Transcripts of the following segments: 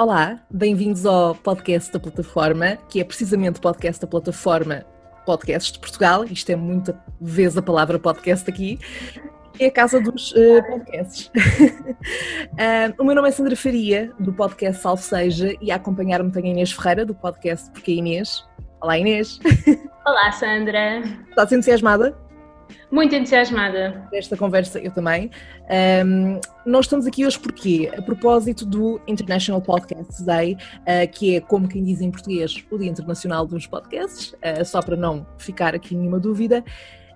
Olá, bem-vindos ao podcast da plataforma, que é precisamente o podcast da plataforma Podcasts de Portugal. Isto é muita vez a palavra podcast aqui. É a casa dos uh, podcasts. uh, o meu nome é Sandra Faria, do podcast Salve Seja, e a acompanhar-me tem a Inês Ferreira, do podcast Porque Inês. Olá, Inês. Olá, Sandra. Estás entusiasmada? Muito entusiasmada. Desta conversa, eu também. Um, nós estamos aqui hoje porque, a propósito do International Podcast Day, uh, que é, como quem diz em português, o Dia Internacional dos Podcasts, uh, só para não ficar aqui nenhuma dúvida.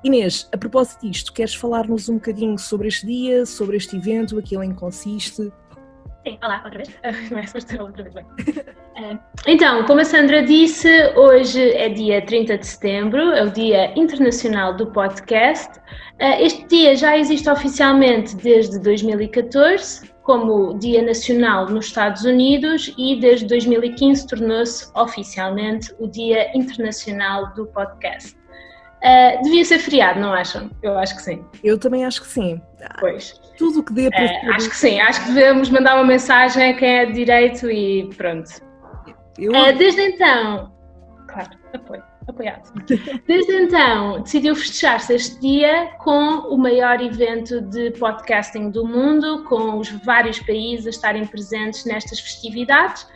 Inês, a propósito disto, queres falar-nos um bocadinho sobre este dia, sobre este evento, em que consiste? Sim, olá, outra vez. Começo a outra vez, bem. Uh, então, como a Sandra disse, hoje é dia 30 de setembro, é o Dia Internacional do Podcast. Uh, este dia já existe oficialmente desde 2014, como Dia Nacional nos Estados Unidos, e desde 2015 tornou-se oficialmente o Dia Internacional do Podcast. Uh, devia ser feriado, não acham? Eu acho que sim. Eu também acho que sim. Pois. Tudo o que dê para. Uh, acho que sim, acho que devemos mandar uma mensagem a quem é de direito e pronto. Eu... Uh, desde então. Claro, apoio, apoiado. Desde então, decidiu festejar-se este dia com o maior evento de podcasting do mundo, com os vários países a estarem presentes nestas festividades.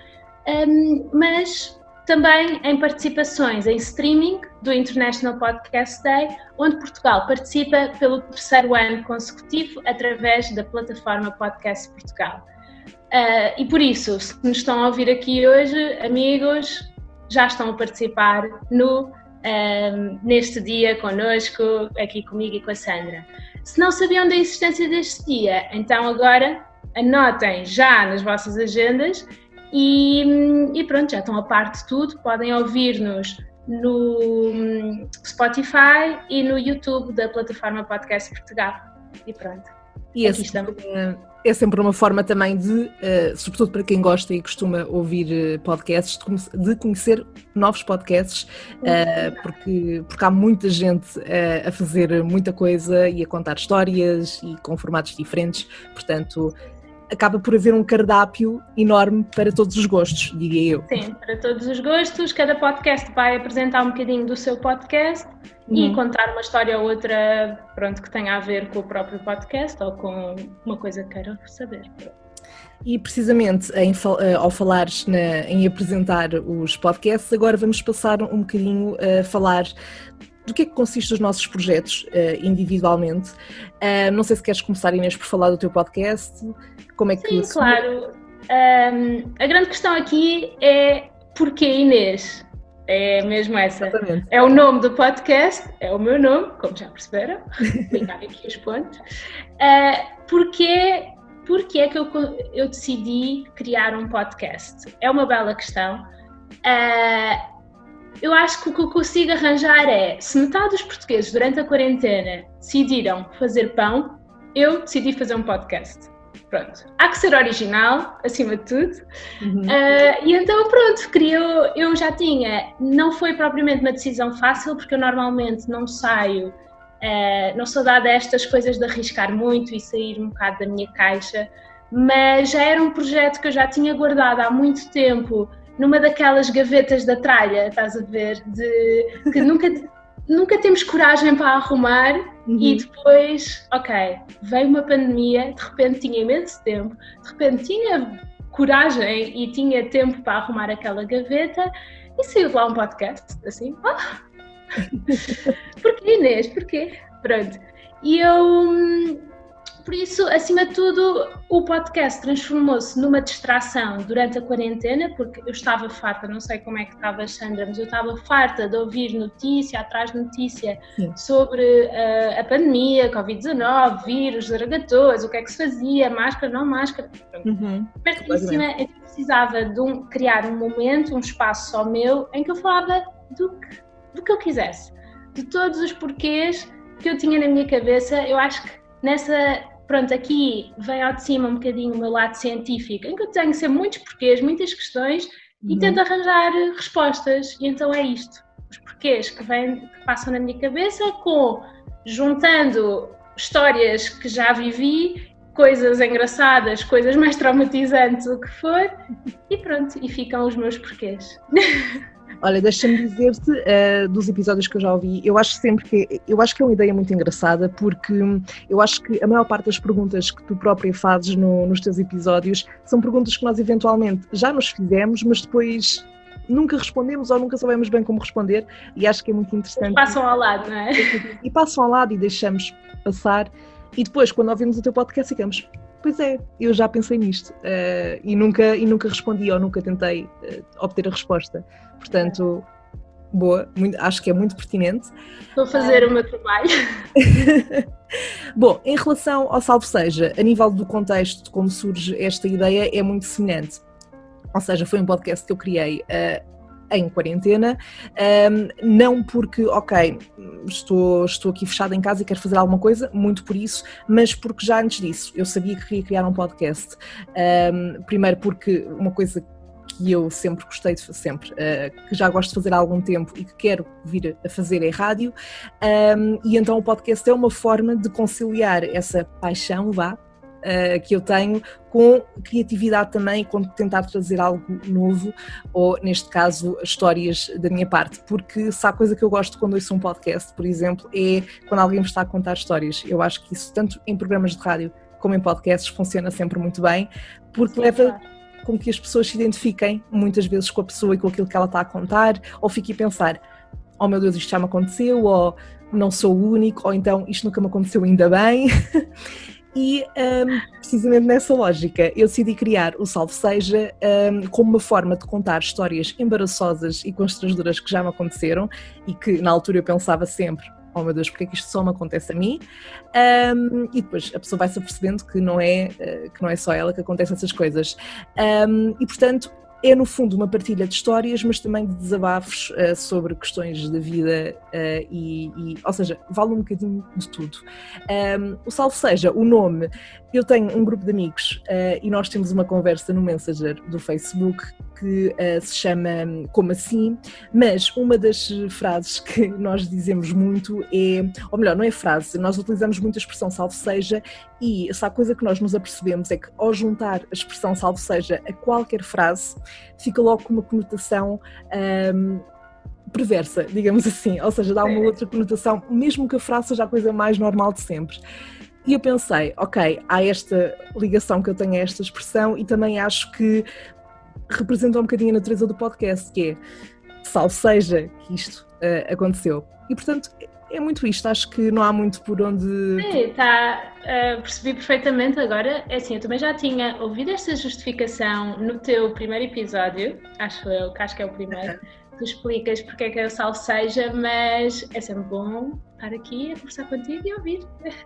Um, mas também em participações em streaming do International Podcast Day, onde Portugal participa pelo terceiro ano consecutivo através da plataforma Podcast Portugal. Uh, e por isso, se nos estão a ouvir aqui hoje, amigos, já estão a participar no, uh, neste dia connosco, aqui comigo e com a Sandra. Se não sabiam da existência deste dia, então agora anotem já nas vossas agendas e, e, pronto, já estão a parte de tudo. Podem ouvir-nos no hum, Spotify e no YouTube da plataforma Podcast Portugal. E pronto. E estamos. É sempre uma forma também de, uh, sobretudo para quem gosta e costuma ouvir uh, podcasts, de, conhecer novos podcasts, uh, porque, porque há muita gente a fazer muita coisa e a contar histórias e com formatos diferentes, portanto acaba por haver um cardápio enorme para todos os gostos, diria eu. Sim, para todos os gostos. Cada podcast vai apresentar um bocadinho do seu podcast uhum. e contar uma história ou outra, pronto, que tenha a ver com o próprio podcast ou com uma coisa que queira saber. E precisamente em, eh, ao falares na, em apresentar os podcasts, agora vamos passar um bocadinho a falar do que é que consiste os nossos projetos uh, individualmente. Uh, não sei se queres começar, Inês, por falar do teu podcast. Como é que. Sim, claro. Um, a grande questão aqui é porquê Inês? É mesmo essa. Exatamente. É o nome do podcast, é o meu nome, como já perceberam. Ligar aqui os pontos. Uh, porquê, porquê é que eu, eu decidi criar um podcast? É uma bela questão. Uh, eu acho que o que eu consigo arranjar é, se metade dos portugueses durante a quarentena decidiram fazer pão, eu decidi fazer um podcast. Pronto. Há que ser original, acima de tudo. Uhum. Uh, e então, pronto, queria, eu já tinha. Não foi propriamente uma decisão fácil, porque eu normalmente não saio, uh, não sou dada a estas coisas de arriscar muito e sair um bocado da minha caixa, mas já era um projeto que eu já tinha guardado há muito tempo numa daquelas gavetas da tralha, estás a ver? De que nunca, nunca temos coragem para arrumar uhum. e depois, ok, veio uma pandemia, de repente tinha imenso tempo, de repente tinha coragem e tinha tempo para arrumar aquela gaveta e saiu lá um podcast, assim, ah! porquê Inês, porquê? Pronto. E eu hum, por isso, acima de tudo, o podcast transformou-se numa distração durante a quarentena, porque eu estava farta, não sei como é que estava, Sandra, mas eu estava farta de ouvir notícia atrás de notícia Sim. sobre uh, a pandemia, Covid-19, vírus, zaragatoas, o que é que se fazia, máscara, não máscara. Uhum. eu precisava de um, criar um momento, um espaço só meu, em que eu falava do que, do que eu quisesse, de todos os porquês que eu tinha na minha cabeça. Eu acho que nessa pronto, aqui vem ao de cima um bocadinho o meu lado científico, em que eu tenho sempre muitos porquês, muitas questões uhum. e tento arranjar respostas. E então é isto: os porquês que, vêm, que passam na minha cabeça, com juntando histórias que já vivi coisas engraçadas, coisas mais traumatizantes, o que for, e pronto, e ficam os meus porquês. Olha, deixa-me dizer-te uh, dos episódios que eu já ouvi, eu acho sempre que eu acho que é uma ideia muito engraçada porque eu acho que a maior parte das perguntas que tu própria fazes no, nos teus episódios são perguntas que nós eventualmente já nos fizemos, mas depois nunca respondemos ou nunca sabemos bem como responder e acho que é muito interessante. E passam ao lado, não é? E passam ao lado e deixamos passar e depois quando ouvimos o teu podcast ficamos Pois é, eu já pensei nisto uh, e, nunca, e nunca respondi ou nunca tentei uh, obter a resposta. Portanto, boa, muito, acho que é muito pertinente. Vou fazer uh, o meu trabalho. Bom, em relação ao Salve Seja, a nível do contexto de como surge esta ideia, é muito semelhante. Ou seja, foi um podcast que eu criei em quarentena, um, não porque, ok, estou, estou aqui fechada em casa e quero fazer alguma coisa, muito por isso, mas porque já antes disso eu sabia que queria criar um podcast. Um, primeiro porque uma coisa que eu sempre gostei de sempre, uh, que já gosto de fazer há algum tempo e que quero vir a fazer é rádio, um, e então o podcast é uma forma de conciliar essa paixão, vá, uh, que eu tenho com criatividade também, com tentar trazer algo novo, ou neste caso, histórias da minha parte. Porque se há coisa que eu gosto quando ouço um podcast, por exemplo, é quando alguém me está a contar histórias. Eu acho que isso, tanto em programas de rádio como em podcasts, funciona sempre muito bem, porque leva. Claro com que as pessoas se identifiquem muitas vezes com a pessoa e com aquilo que ela está a contar, ou fiquem a pensar: oh meu Deus, isto já me aconteceu, ou não sou o único, ou então isto nunca me aconteceu ainda bem. E um, precisamente nessa lógica, eu decidi criar o Salve Seja um, como uma forma de contar histórias embaraçosas e constrangedoras que já me aconteceram e que na altura eu pensava sempre: oh meu Deus, porque é que isto só me acontece a mim? Um, e depois a pessoa vai se apercebendo que não é, uh, que não é só ela que acontecem essas coisas. e portanto, é no fundo uma partilha de histórias, mas também de desabafos uh, sobre questões da vida uh, e, e, ou seja, vale um bocadinho de tudo. Um, o Salve Seja, o nome, eu tenho um grupo de amigos uh, e nós temos uma conversa no Messenger do Facebook que uh, se chama Como Assim, mas uma das frases que nós dizemos muito é, ou melhor, não é frase, nós utilizamos muito a expressão salve seja e essa coisa que nós nos apercebemos é que ao juntar a expressão salve seja a qualquer frase, fica logo com uma conotação. Um, perversa, digamos assim, ou seja, dá uma outra conotação, mesmo que a frase seja a coisa mais normal de sempre. E eu pensei, ok, há esta ligação que eu tenho a esta expressão e também acho que representa um bocadinho a natureza do podcast, que é salvo seja que isto uh, aconteceu. E portanto, é muito isto, acho que não há muito por onde. Sim, tá, uh, percebi perfeitamente agora. É assim, eu também já tinha ouvido esta justificação no teu primeiro episódio, acho eu, que acho que é o primeiro tu explicas porque é que é o salseja, mas é sempre bom estar aqui a conversar contigo e ouvir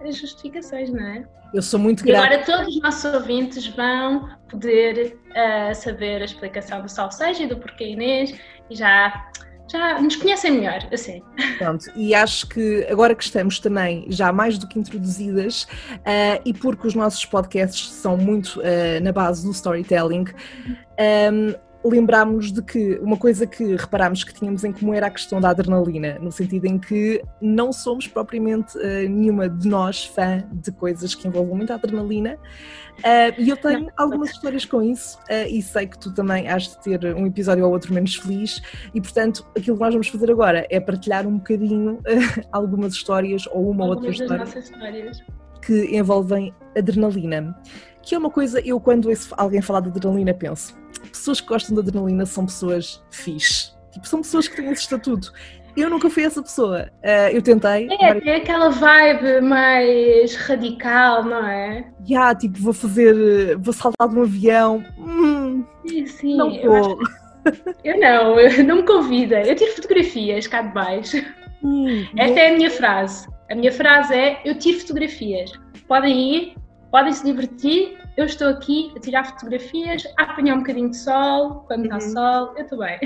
as justificações, não é? Eu sou muito grata. E agora todos os nossos ouvintes vão poder uh, saber a explicação do salseja e do porquê Inês e já já nos conhecem melhor, assim. Pronto, e acho que agora que estamos também já mais do que introduzidas, uh, e porque os nossos podcasts são muito uh, na base do storytelling, um, lembrámos de que uma coisa que reparámos que tínhamos em comum era a questão da adrenalina, no sentido em que não somos propriamente uh, nenhuma de nós fã de coisas que envolvam muita adrenalina. Uh, e eu tenho algumas histórias com isso uh, e sei que tu também has de ter um episódio ou outro menos feliz. E portanto aquilo que nós vamos fazer agora é partilhar um bocadinho algumas histórias ou uma algumas outra história que envolvem adrenalina que é uma coisa, eu quando alguém falar de adrenalina penso, pessoas que gostam de adrenalina são pessoas fixe. Tipo, são pessoas que têm esse estatuto. Eu nunca fui essa pessoa. Uh, eu tentei. É, tem aquela vibe mais radical, não é? Já, yeah, tipo, vou fazer. Vou saltar de um avião. Hum, sim, sim. Não vou. Eu, eu não, eu não me convida. Eu tiro fotografias cá de baixo. Hum, Esta é a minha frase. A minha frase é: eu tiro fotografias. Podem ir, podem se divertir, eu estou aqui a tirar fotografias, a apanhar um bocadinho de sol, quando está uhum. sol, eu estou bem.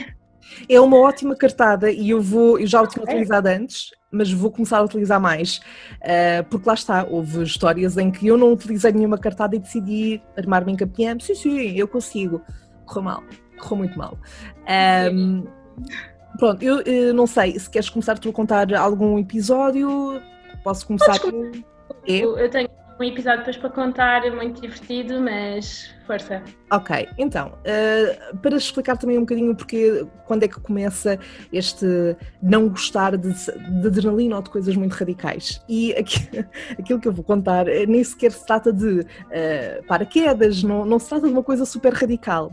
É uma ótima cartada e eu vou, eu já o tinha utilizado antes, mas vou começar a utilizar mais, uh, porque lá está, houve histórias em que eu não utilizei nenhuma cartada e decidi armar-me em campeão, sim, sim, eu consigo. Correu mal, correu muito mal. Um, pronto, eu, eu, não sei, se queres começar tu a contar algum episódio, posso começar com... Eu, eu tenho um episódio depois para contar, é muito divertido, mas força. Ok, então, uh, para explicar também um bocadinho porque quando é que começa este não gostar de, de adrenalina ou de coisas muito radicais. E aqui, aquilo que eu vou contar eh, nem sequer se trata de uh, paraquedas, não, não se trata de uma coisa super radical.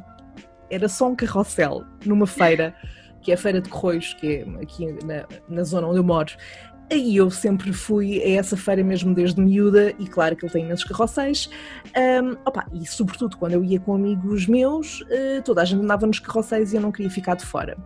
Era só um carrossel numa feira que é a Feira de Correios, que é aqui na, na zona onde eu moro, e eu sempre fui a essa feira mesmo desde miúda, e claro que ele tem imensos carrosséis. Um, opa, e sobretudo quando eu ia com amigos meus, uh, toda a gente andava nos carrosséis e eu não queria ficar de fora.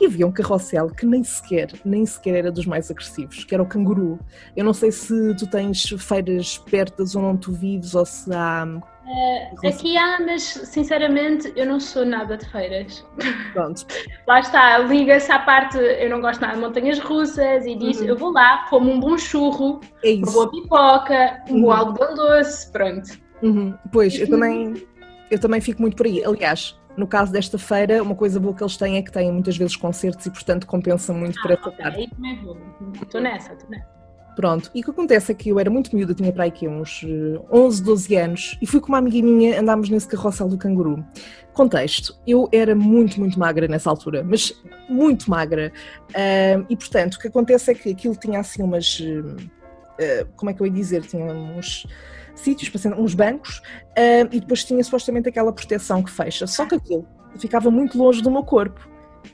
E havia um carrossel que nem sequer, nem sequer era dos mais agressivos, que era o canguru. Eu não sei se tu tens feiras da zona onde tu vives ou se há Uh, aqui há, mas sinceramente eu não sou nada de feiras. Pronto. lá está, liga-se à parte, eu não gosto nada de montanhas russas e diz, uhum. eu vou lá, como um bom churro, é uma boa pipoca, um uhum. bom algodão doce, pronto. Uhum. Pois, eu também, eu também fico muito por aí. Aliás, no caso desta feira, uma coisa boa que eles têm é que têm muitas vezes concertos e, portanto, compensa muito ah, para essa okay. parte. Aí também vou. Estou nessa, estou nessa. Pronto, e o que acontece é que eu era muito miúda, tinha para aí que uns 11, eh, 12 anos, e fui com uma amiga minha, andámos nesse carrossel do canguru. Contexto, eu era muito, muito magra nessa altura, mas muito magra. Uh, e portanto, o que acontece é que aquilo tinha assim umas. Uh, como é que eu ia dizer? Tinha uns sítios, uns bancos, uh, e depois tinha supostamente aquela proteção que fecha. Só que aquilo ficava muito longe do meu corpo.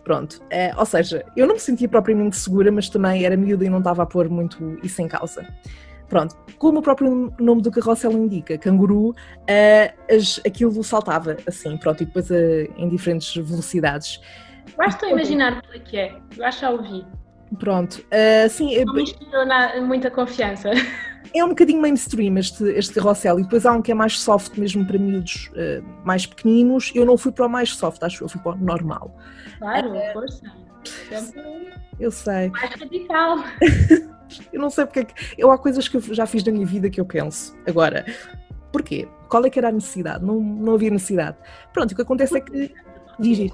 Pronto, é, ou seja, eu não me sentia propriamente segura, mas também era miúda e não estava a pôr muito isso em causa. Pronto, como o próprio nome do carrossel indica, canguru, uh, as, aquilo saltava assim, pronto, e depois uh, em diferentes velocidades. Basta imaginar o que é, eu acho que já ouvi. Pronto, uh, sim. Não me inspirou na, muita confiança. É um bocadinho mainstream este, este e depois há um que é mais soft mesmo para miúdos uh, mais pequeninos. Eu não fui para o mais soft, acho que eu fui para o normal. Claro, uh, força. Eu sei. Mais radical. eu não sei porque é que. Eu, há coisas que eu já fiz na minha vida que eu penso. Agora, porquê? Qual é que era a necessidade? Não, não havia necessidade. Pronto, o que acontece é que. Diz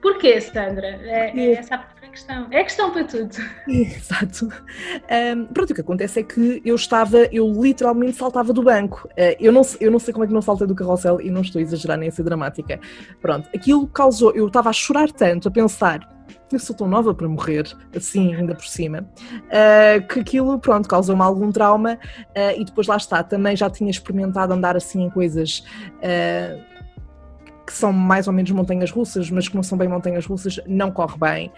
Porquê, Sandra? É, é essa questão. É questão para tudo. Exato. Um, pronto, o que acontece é que eu estava, eu literalmente saltava do banco. Uh, eu, não, eu não sei como é que não saltei do carrossel e não estou a exagerar nem a ser dramática. Pronto, aquilo causou, eu estava a chorar tanto, a pensar, eu sou tão nova para morrer, assim, ainda por cima, uh, que aquilo, pronto, causou-me algum trauma uh, e depois lá está, também já tinha experimentado andar assim em coisas uh, que são mais ou menos montanhas russas, mas que não são bem montanhas russas, não corre bem.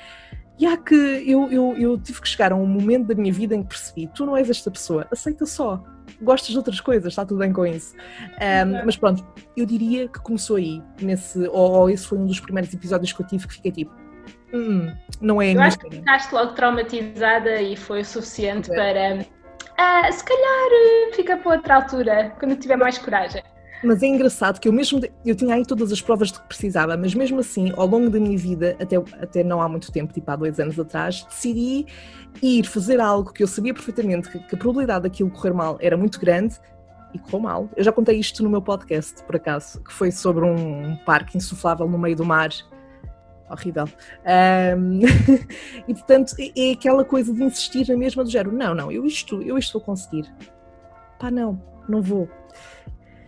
E há que eu, eu, eu tive que chegar a um momento da minha vida em que percebi: tu não és esta pessoa, aceita só. Gostas de outras coisas, está tudo bem com isso. Um, mas pronto, eu diria que começou aí, nesse, ou, ou, esse foi um dos primeiros episódios que eu tive que fiquei tipo: hum, não é Eu acho que ficaste logo traumatizada e foi o suficiente é. para. Uh, se calhar eh, fica para outra altura, quando tiver mais coragem. Mas é engraçado que eu mesmo, eu tinha aí todas as provas de que precisava, mas mesmo assim, ao longo da minha vida, até, até não há muito tempo, tipo há dois anos atrás, decidi ir fazer algo que eu sabia perfeitamente que, que a probabilidade daquilo correr mal era muito grande e correu mal. Eu já contei isto no meu podcast, por acaso, que foi sobre um parque insuflável no meio do mar. Horrível. Um, e portanto, é, é aquela coisa de insistir na mesma do género. Não, não, eu isto, eu isto vou conseguir. Pá, não, não vou.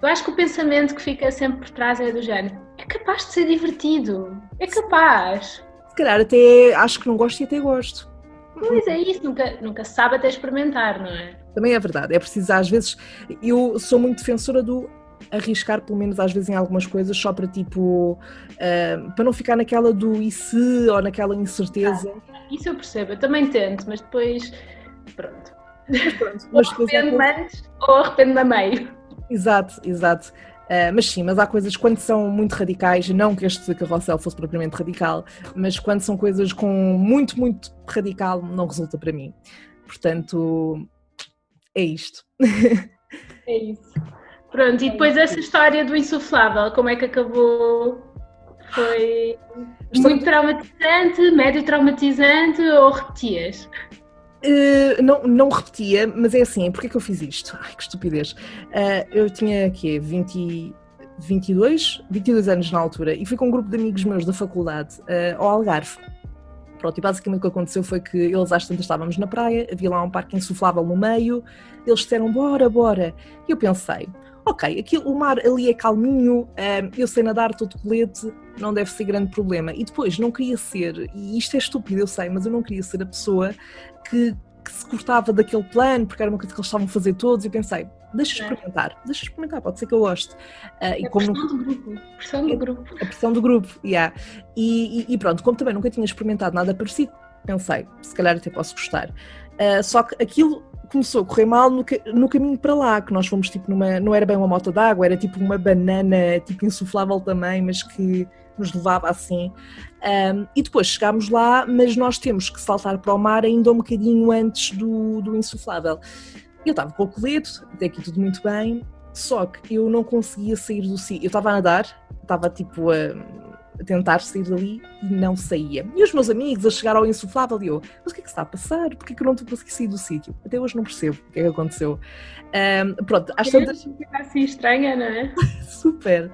Eu acho que o pensamento que fica sempre por trás é do género: é capaz de ser divertido, é capaz. Se calhar até acho que não gosto e até gosto. Pois é isso, nunca, nunca se sabe até experimentar, não é? Também é verdade, é preciso às vezes. Eu sou muito defensora do arriscar, pelo menos às vezes em algumas coisas, só para tipo. Uh, para não ficar naquela do e se ou naquela incerteza. Ah, isso eu percebo, eu também tento, mas depois. Pronto. Mas pronto. Mas ou arrependo-me antes ou arrependo-me a meio. Exato, exato. Uh, mas sim, mas há coisas quando são muito radicais, não que este carrossel fosse propriamente radical, mas quando são coisas com muito, muito radical, não resulta para mim. Portanto, é isto. É isso. Pronto, e depois essa história do insuflável, como é que acabou? Foi muito traumatizante, médio traumatizante ou repetias? Uh, não, não repetia, mas é assim, porquê que eu fiz isto? Ai, que estupidez. Uh, eu tinha aqui 20, 22, 22 anos na altura e fui com um grupo de amigos meus da faculdade uh, ao Algarve. pronto, e basicamente o que aconteceu foi que eles às tantas estávamos na praia, havia lá um parque insuflável no meio, eles disseram bora, bora. E eu pensei, ok, aquilo, o mar ali é calminho, um, eu sei nadar, todo colete, não deve ser grande problema. E depois, não queria ser, e isto é estúpido, eu sei, mas eu não queria ser a pessoa que, que se cortava daquele plano, porque era uma coisa que eles estavam a fazer todos, e pensei, deixa é. experimentar, é. deixa experimentar, pode ser que eu goste. Uh, é e como a pressão do grupo, pressão do grupo. A pressão do grupo, yeah. E, e, e, pronto, como também nunca tinha experimentado nada parecido, pensei, se calhar até posso gostar. Uh, só que aquilo começou a correr mal no, no, caminho para lá, que nós fomos tipo numa, não era bem uma moto d'água, era tipo uma banana, tipo insuflável também, mas que nos levava assim. Um, e depois chegámos lá, mas nós temos que saltar para o mar ainda um bocadinho antes do, do insuflável. Eu estava com o colete, até aqui tudo muito bem, só que eu não conseguia sair do sítio. Eu estava a nadar, estava tipo a a tentar sair dali e não saía. E os meus amigos a chegar ao insuflável e eu, mas o que é que está a passar? Porquê que eu não estou conseguindo sair do sítio? Até hoje não percebo o que é que aconteceu. Um, pronto, às tantas... assim estranha, não é? Super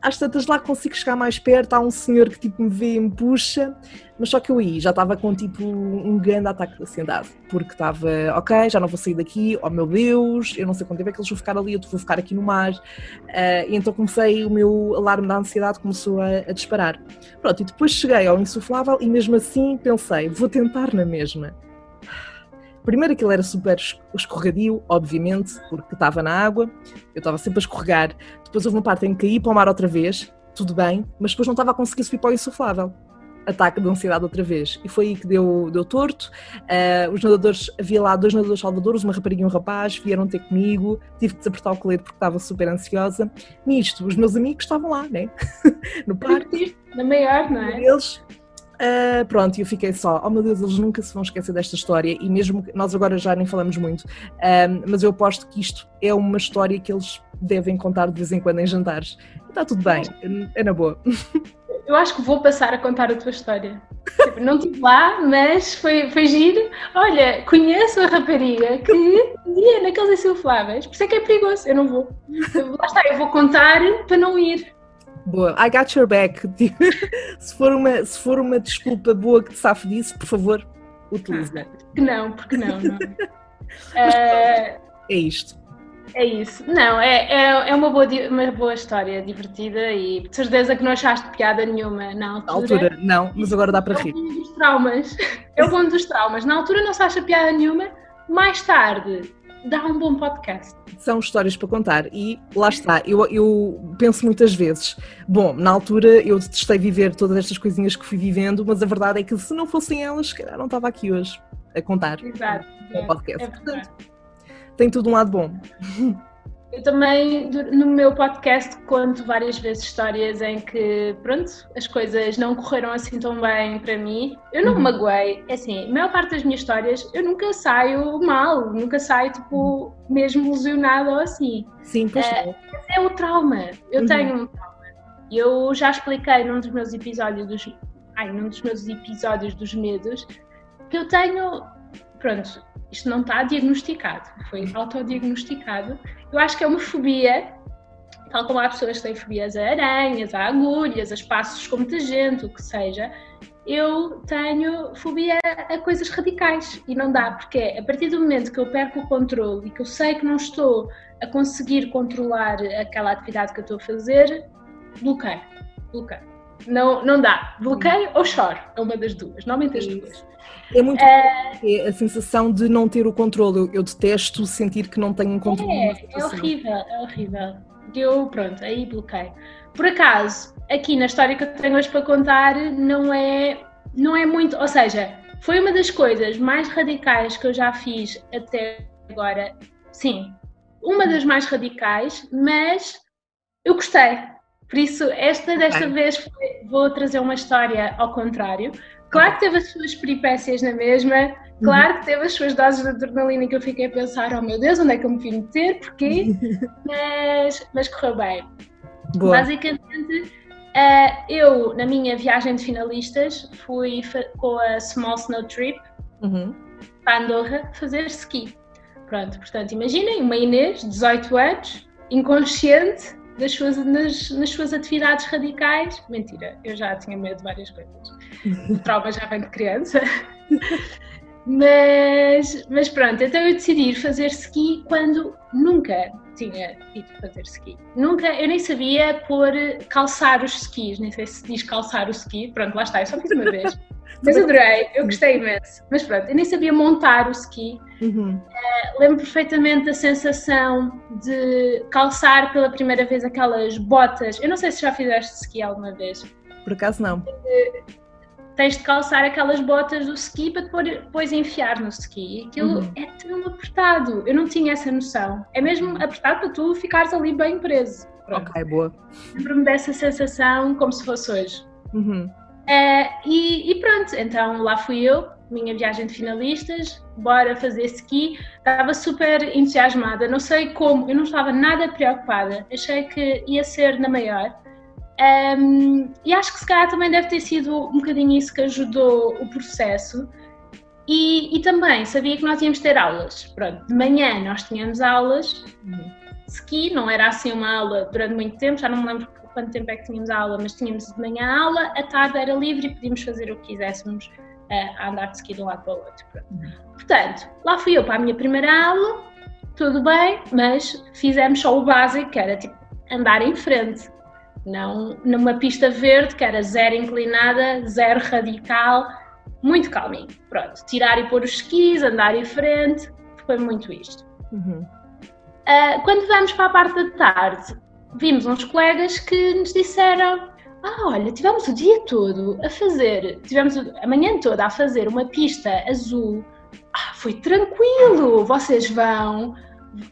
às tantas lá consigo chegar mais perto, há um senhor que tipo me vê e me puxa, mas só que eu aí já estava com tipo um grande ataque de ansiedade, porque estava, ok, já não vou sair daqui, oh meu Deus, eu não sei quanto tempo é que eles vão ficar ali, eu vou ficar aqui no mar, uh, e então comecei, o meu alarme da ansiedade começou a, a disparar. Pronto, e depois cheguei ao insuflável e mesmo assim pensei, vou tentar na mesma Primeiro aquilo era super escorregadio, obviamente, porque estava na água, eu estava sempre a escorregar. Depois houve uma parte em que caí para o mar outra vez, tudo bem, mas depois não estava a conseguir subir para o insuflável. Ataque de ansiedade outra vez. E foi aí que deu, deu torto. Uh, os nadadores, havia lá dois nadadores salvadores, uma rapariga e um rapaz, vieram ter comigo, tive que desapertar o colete porque estava super ansiosa. Nisto, os meus amigos estavam lá, né? no parque. Na maior, não é? Eles Uh, pronto, eu fiquei só, oh meu Deus, eles nunca se vão esquecer desta história, e mesmo nós agora já nem falamos muito, uh, mas eu aposto que isto é uma história que eles devem contar de vez em quando em jantares. Está tudo bem, é na boa. Eu acho que vou passar a contar a tua história. Tipo, não estive lá, mas foi, foi giro. Olha, conheço a rapariga que ia naqueles insufláveis, por isso é que é perigoso, eu não vou. Lá está, eu vou contar para não ir. Boa, I got your back. se, for uma, se for uma desculpa boa que te safe disso, por favor, utiliza. Que não, porque não, não. uh, é isto. É isso. Não, é, é, é uma, boa, uma boa história, divertida e de certeza que não achaste piada nenhuma na altura. Na altura, não, mas agora dá para rir. É um dos traumas. É o bom dos traumas. Na altura não se acha piada nenhuma, mais tarde dá um bom podcast. São histórias para contar e lá está, eu, eu penso muitas vezes, bom, na altura eu detestei viver todas estas coisinhas que fui vivendo, mas a verdade é que se não fossem elas, se calhar não estava aqui hoje a contar Exato, um podcast. É Portanto, tem tudo um lado bom. Eu também, no meu podcast, conto várias vezes histórias em que, pronto, as coisas não correram assim tão bem para mim. Eu não uhum. me magoei. É assim, a maior parte das minhas histórias, eu nunca saio mal, nunca saio, tipo, mesmo lesionada ou assim. Sim, pois é. É o trauma. Eu uhum. tenho um trauma. Eu já expliquei num dos meus episódios dos... Ai, num dos meus episódios dos medos que eu tenho... Pronto, isto não está diagnosticado, foi autodiagnosticado. Eu acho que é uma fobia, tal como há pessoas que têm fobias a aranhas, a agulhas, a espaços com muita gente, o que seja. Eu tenho fobia a coisas radicais e não dá, porque a partir do momento que eu perco o controle e que eu sei que não estou a conseguir controlar aquela atividade que eu estou a fazer, bloqueio, bloqueio. Não, não dá, bloqueio ou choro, é uma das duas, normalmente as duas. É muito é... a sensação de não ter o controle. Eu, eu, detesto sentir que não tenho um controle. É, é horrível, é horrível. Eu, pronto, aí bloqueei. Por acaso, aqui na história que eu tenho hoje para contar, não é, não é muito. Ou seja, foi uma das coisas mais radicais que eu já fiz até agora. Sim, uma das mais radicais, mas eu gostei. Por isso, esta desta vez foi, vou trazer uma história ao contrário, Claro que teve as suas peripécias na mesma, claro uhum. que teve as suas doses de adrenalina que eu fiquei a pensar, oh meu Deus, onde é que eu me fui meter, porquê? mas, mas correu bem. Boa. Basicamente, uh, eu, na minha viagem de finalistas, fui com a Small Snow Trip uhum. para Andorra fazer ski. Pronto, portanto, imaginem uma Inês, 18 anos, inconsciente das suas, nas, nas suas atividades radicais. Mentira, eu já tinha medo de várias coisas. o trauma já vem de criança. Mas, mas pronto, então eu decidi ir fazer ski quando nunca tinha ido fazer ski. Nunca, eu nem sabia pôr calçar os skis, nem sei se diz calçar o ski, pronto, lá está, eu só fiz uma vez. Mas adorei, eu gostei imenso. Mas pronto, eu nem sabia montar o ski. Uhum. Uh, lembro perfeitamente da sensação de calçar pela primeira vez aquelas botas. Eu não sei se já fizeste ski alguma vez. Por acaso não. Uh, tens de calçar aquelas botas do ski para depois enfiar no ski. Aquilo uhum. é tão apertado. Eu não tinha essa noção. É mesmo apertado para tu ficares ali bem preso. Pronto. Ok, boa. Lembro-me dessa sensação como se fosse hoje. Uhum. Uh, e, e, pronto, então lá fui eu, minha viagem de finalistas, bora fazer ski. Estava super entusiasmada, não sei como, eu não estava nada preocupada, achei que ia ser na maior. Um, e acho que se calhar também deve ter sido um bocadinho isso que ajudou o processo. E, e também sabia que nós íamos ter aulas. Pronto, de manhã nós tínhamos aulas, uhum. ski, não era assim uma aula durante muito tempo, já não me lembro quanto tempo é que tínhamos aula, mas tínhamos de manhã aula, a tarde era livre e podíamos fazer o que quiséssemos uh, a andar de ski de um lado para o outro. Portanto, lá fui eu para a minha primeira aula, tudo bem, mas fizemos só o básico, que era tipo andar em frente não numa pista verde que era zero inclinada, zero radical, muito calminho. Pronto, tirar e pôr os skis, andar em frente, foi muito isto. Uhum. Uh, quando vamos para a parte da tarde, vimos uns colegas que nos disseram: Ah, olha, tivemos o dia todo a fazer, tivemos a manhã toda a fazer uma pista azul. Ah, foi tranquilo, vocês vão.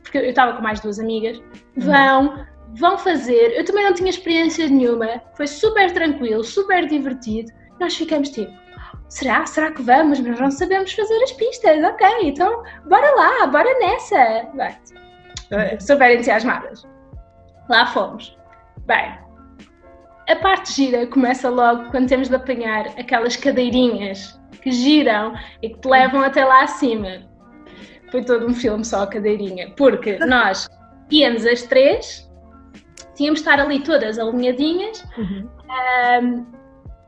Porque eu estava com mais duas amigas, uhum. vão, vão fazer. Eu também não tinha experiência nenhuma, foi super tranquilo, super divertido. Nós ficamos tipo, será? Será que vamos? Mas não sabemos fazer as pistas, ok, então bora lá, bora nessa. Bem, super entusiasmadas. Lá fomos. Bem, a parte gira começa logo quando temos de apanhar aquelas cadeirinhas que giram e que te levam até lá acima. Foi todo um filme só a cadeirinha, porque nós íamos as três tínhamos de estar ali todas alinhadinhas. Uhum. Um,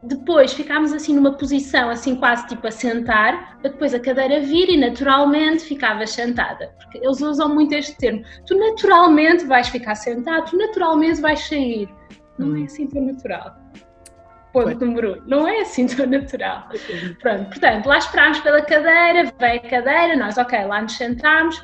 depois ficámos assim numa posição, assim quase tipo a sentar, para depois a cadeira vir e naturalmente ficavas sentada. Porque eles usam muito este termo. Tu naturalmente vais ficar sentado, tu naturalmente vais sair. Não é assim tão natural. Ponto número um. Não é assim tão natural. Pronto, portanto, lá esperámos pela cadeira, veio a cadeira, nós, ok, lá nos sentámos,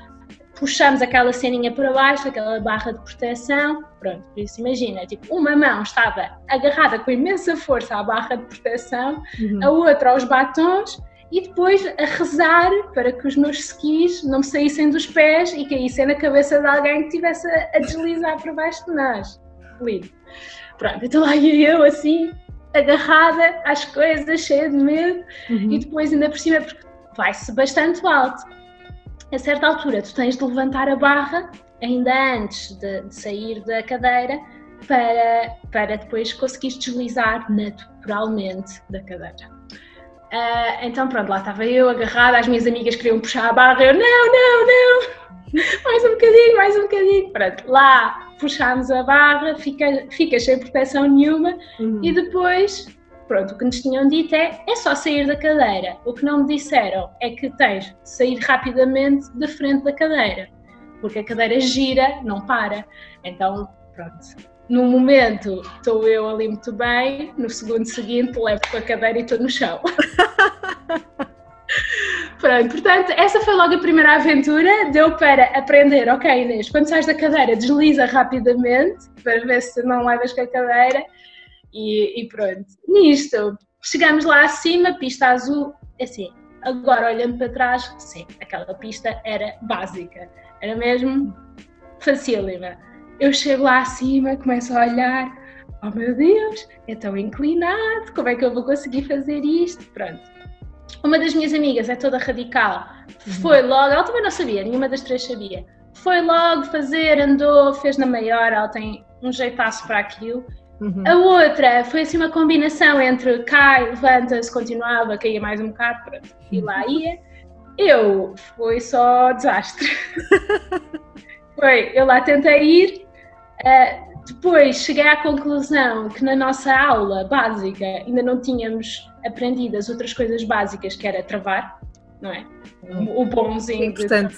puxamos aquela ceninha para baixo, aquela barra de proteção, pronto, por isso imagina, tipo, uma mão estava agarrada com imensa força à barra de proteção, uhum. a outra aos batons, e depois a rezar para que os meus skis não me saíssem dos pés e caíssem na cabeça de alguém que estivesse a, deslizar para baixo de nós. Lindo. Pronto, então lá ia eu assim, agarrada às coisas, cheia de medo, uhum. e depois ainda por cima, porque vai-se bastante alto a certa altura tu tens de levantar a barra ainda antes de, de sair da cadeira para, para depois conseguires deslizar naturalmente da cadeira. Uh, então pronto, lá estava eu agarrada, as minhas amigas queriam puxar a barra, eu não, não, não, mais um bocadinho, mais um bocadinho. Pronto, lá puxámos a barra, fica, fica sem proteção nenhuma uhum. e depois Pronto, o que nos tinham dito é, é só sair da cadeira. O que não me disseram é que tens de sair rapidamente da frente da cadeira, porque a cadeira gira, não para. Então, pronto. No momento estou eu ali muito bem, no segundo seguinte levo com a cadeira e estou no chão. Pronto, portanto, essa foi logo a primeira aventura. Deu para aprender, ok, Inês, quando sais da cadeira, desliza rapidamente para ver se não levas com a cadeira e, e pronto, nisto, chegamos lá acima, pista azul, assim, agora olhando para trás, sim, aquela pista era básica, era mesmo facílima. Eu chego lá acima, começo a olhar, oh meu Deus, é tão inclinado, como é que eu vou conseguir fazer isto? Pronto. Uma das minhas amigas é toda radical, foi logo, ela também não sabia, nenhuma das três sabia. Foi logo fazer, andou, fez na maior, ela tem um jeitaço para aquilo Uhum. A outra foi assim uma combinação entre cai, levanta-se, continuava, caía mais um bocado, pronto, e lá ia. Eu foi só desastre. foi, eu lá tentei ir, uh, depois cheguei à conclusão que na nossa aula básica ainda não tínhamos aprendido as outras coisas básicas, que era travar, não é? O, o bonzinho. Importante.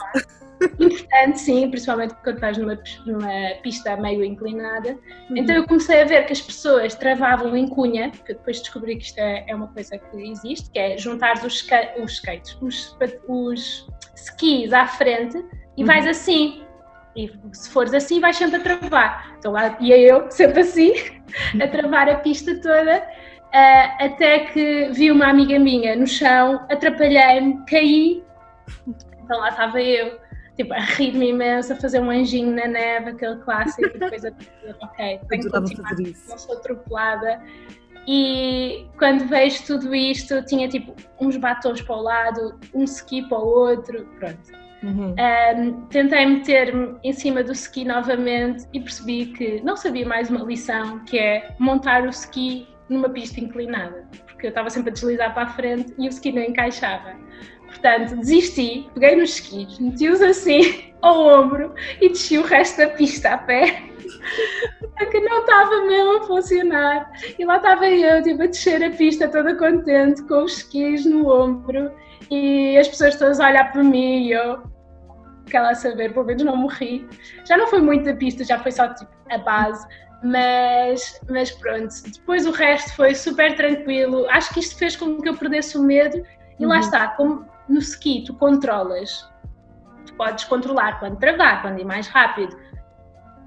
Importante, sim, principalmente quando estás numa, numa pista meio inclinada. Uhum. Então eu comecei a ver que as pessoas travavam em cunha, que depois descobri que isto é, é uma coisa que existe, que é juntar os, os skates, os, os skis à frente e uhum. vais assim. E se fores assim, vais sempre a travar. Então lá ia eu, sempre assim, a travar a pista toda, uh, até que vi uma amiga minha no chão, atrapalhei-me, caí, então lá estava eu, tipo, a rir-me imenso, a fazer um anjinho na neve, aquele clássico, e depois a dizer, ok, tenho que continuar, não sou atropelada. E quando vejo tudo isto, tinha tipo uns batons para o lado, um ski para o outro, pronto Uhum. Um, tentei meter-me em cima do ski novamente e percebi que não sabia mais uma lição, que é montar o ski numa pista inclinada, porque eu estava sempre a deslizar para a frente e o ski não encaixava. Portanto, desisti, peguei nos skis, meti-os assim ao ombro e desci o resto da pista a pé. Porque não estava mesmo a funcionar. E lá estava eu, tipo, a descer a pista toda contente, com os skis no ombro e as pessoas todas a olhar para mim e eu quero saber, pelo menos não morri. Já não foi muito da pista, já foi só tipo a base, mas, mas pronto. Depois o resto foi super tranquilo. Acho que isto fez com que eu perdesse o medo e uhum. lá está, como no ski tu controlas, tu podes controlar quando travar, quando ir mais rápido,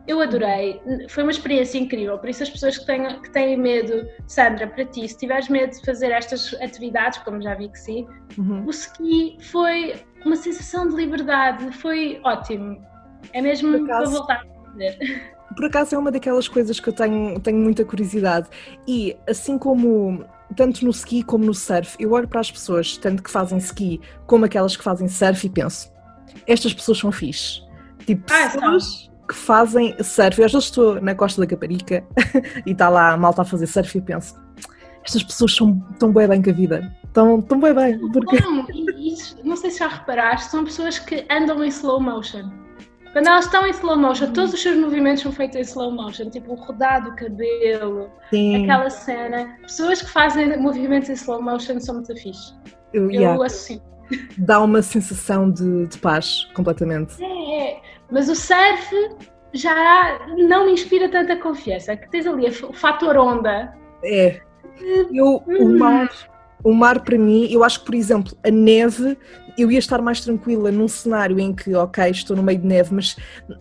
eu adorei, foi uma experiência incrível. Por isso, as pessoas que têm, que têm medo, Sandra, para ti, se tiveres medo de fazer estas atividades, como já vi que sim, uhum. o ski foi uma sensação de liberdade, foi ótimo. É mesmo para voltar a fazer. Por acaso é uma daquelas coisas que eu tenho, tenho muita curiosidade. E assim como tanto no ski como no surf, eu olho para as pessoas, tanto que fazem ski como aquelas que fazem surf, e penso: estas pessoas são fixe. Tipo, ah, pessoas que fazem surf. Eu às vezes estou na costa da Caparica e está lá a malta a fazer surf e penso, estas pessoas são tão bem bem com a vida. Estão tão bem bem. Porque... Não, isso, não sei se já reparaste, são pessoas que andam em slow motion. Quando elas estão em slow motion, todos os seus movimentos são feitos em slow motion, tipo o rodar do cabelo, Sim. aquela cena. Pessoas que fazem movimentos em slow motion são muito fixe. Eu, Eu yeah. associo. Dá uma sensação de, de paz, completamente. É, é. Mas o surf já não me inspira tanta confiança. Que tens ali o fator onda. É. Eu, o uhum. mar, o mar para mim, eu acho que, por exemplo, a neve, eu ia estar mais tranquila num cenário em que, ok, estou no meio de neve, mas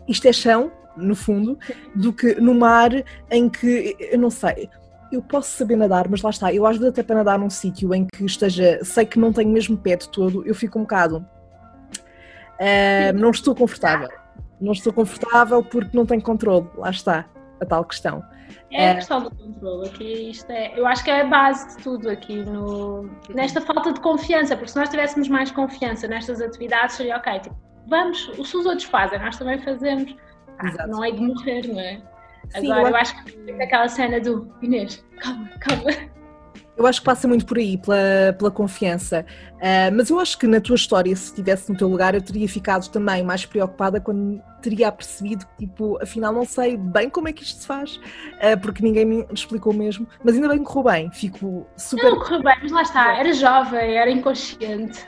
isto é chão, no fundo, do que no mar em que, eu não sei, eu posso saber nadar, mas lá está, eu vezes até para nadar num sítio em que esteja, sei que não tenho mesmo pé de todo, eu fico um bocado, uh, não estou confortável. Não estou confortável porque não tenho controle, lá está a tal questão. É a questão do controle, aqui isto é, eu acho que é a base de tudo aqui no, nesta falta de confiança, porque se nós tivéssemos mais confiança nestas atividades, seria ok, tipo, vamos, se os outros fazem, nós também fazemos, ah, não é de morrer, não é? Sim, Agora eu, eu acho que é aquela cena do Inês, calma, calma, eu acho que passa muito por aí, pela, pela confiança. Uh, mas eu acho que na tua história, se estivesse no teu lugar, eu teria ficado também mais preocupada quando teria percebido que, tipo, afinal não sei bem como é que isto se faz, uh, porque ninguém me explicou mesmo. Mas ainda bem que correu bem, fico super. Não, correu bem, mas lá está, era jovem, era inconsciente.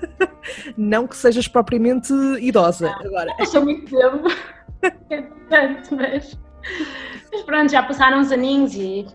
não que sejas propriamente idosa. Não, agora. Eu sou muito tempo. é tanto, mas. Mas pronto, já passaram uns aninhos e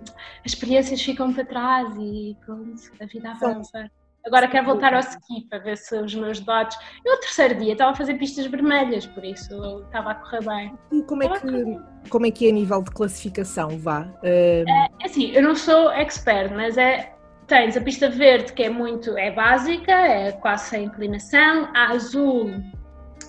as experiências ficam para trás e pronto, a vida avança. Agora quero voltar ao ski para ver se os meus dotes. Eu, o terceiro dia, estava a fazer pistas vermelhas, por isso estava a correr bem. E como é, que, como é que é a nível de classificação? Vá. É, é assim, eu não sou expert, mas é. Tens a pista verde, que é muito. é básica, é quase sem inclinação. A azul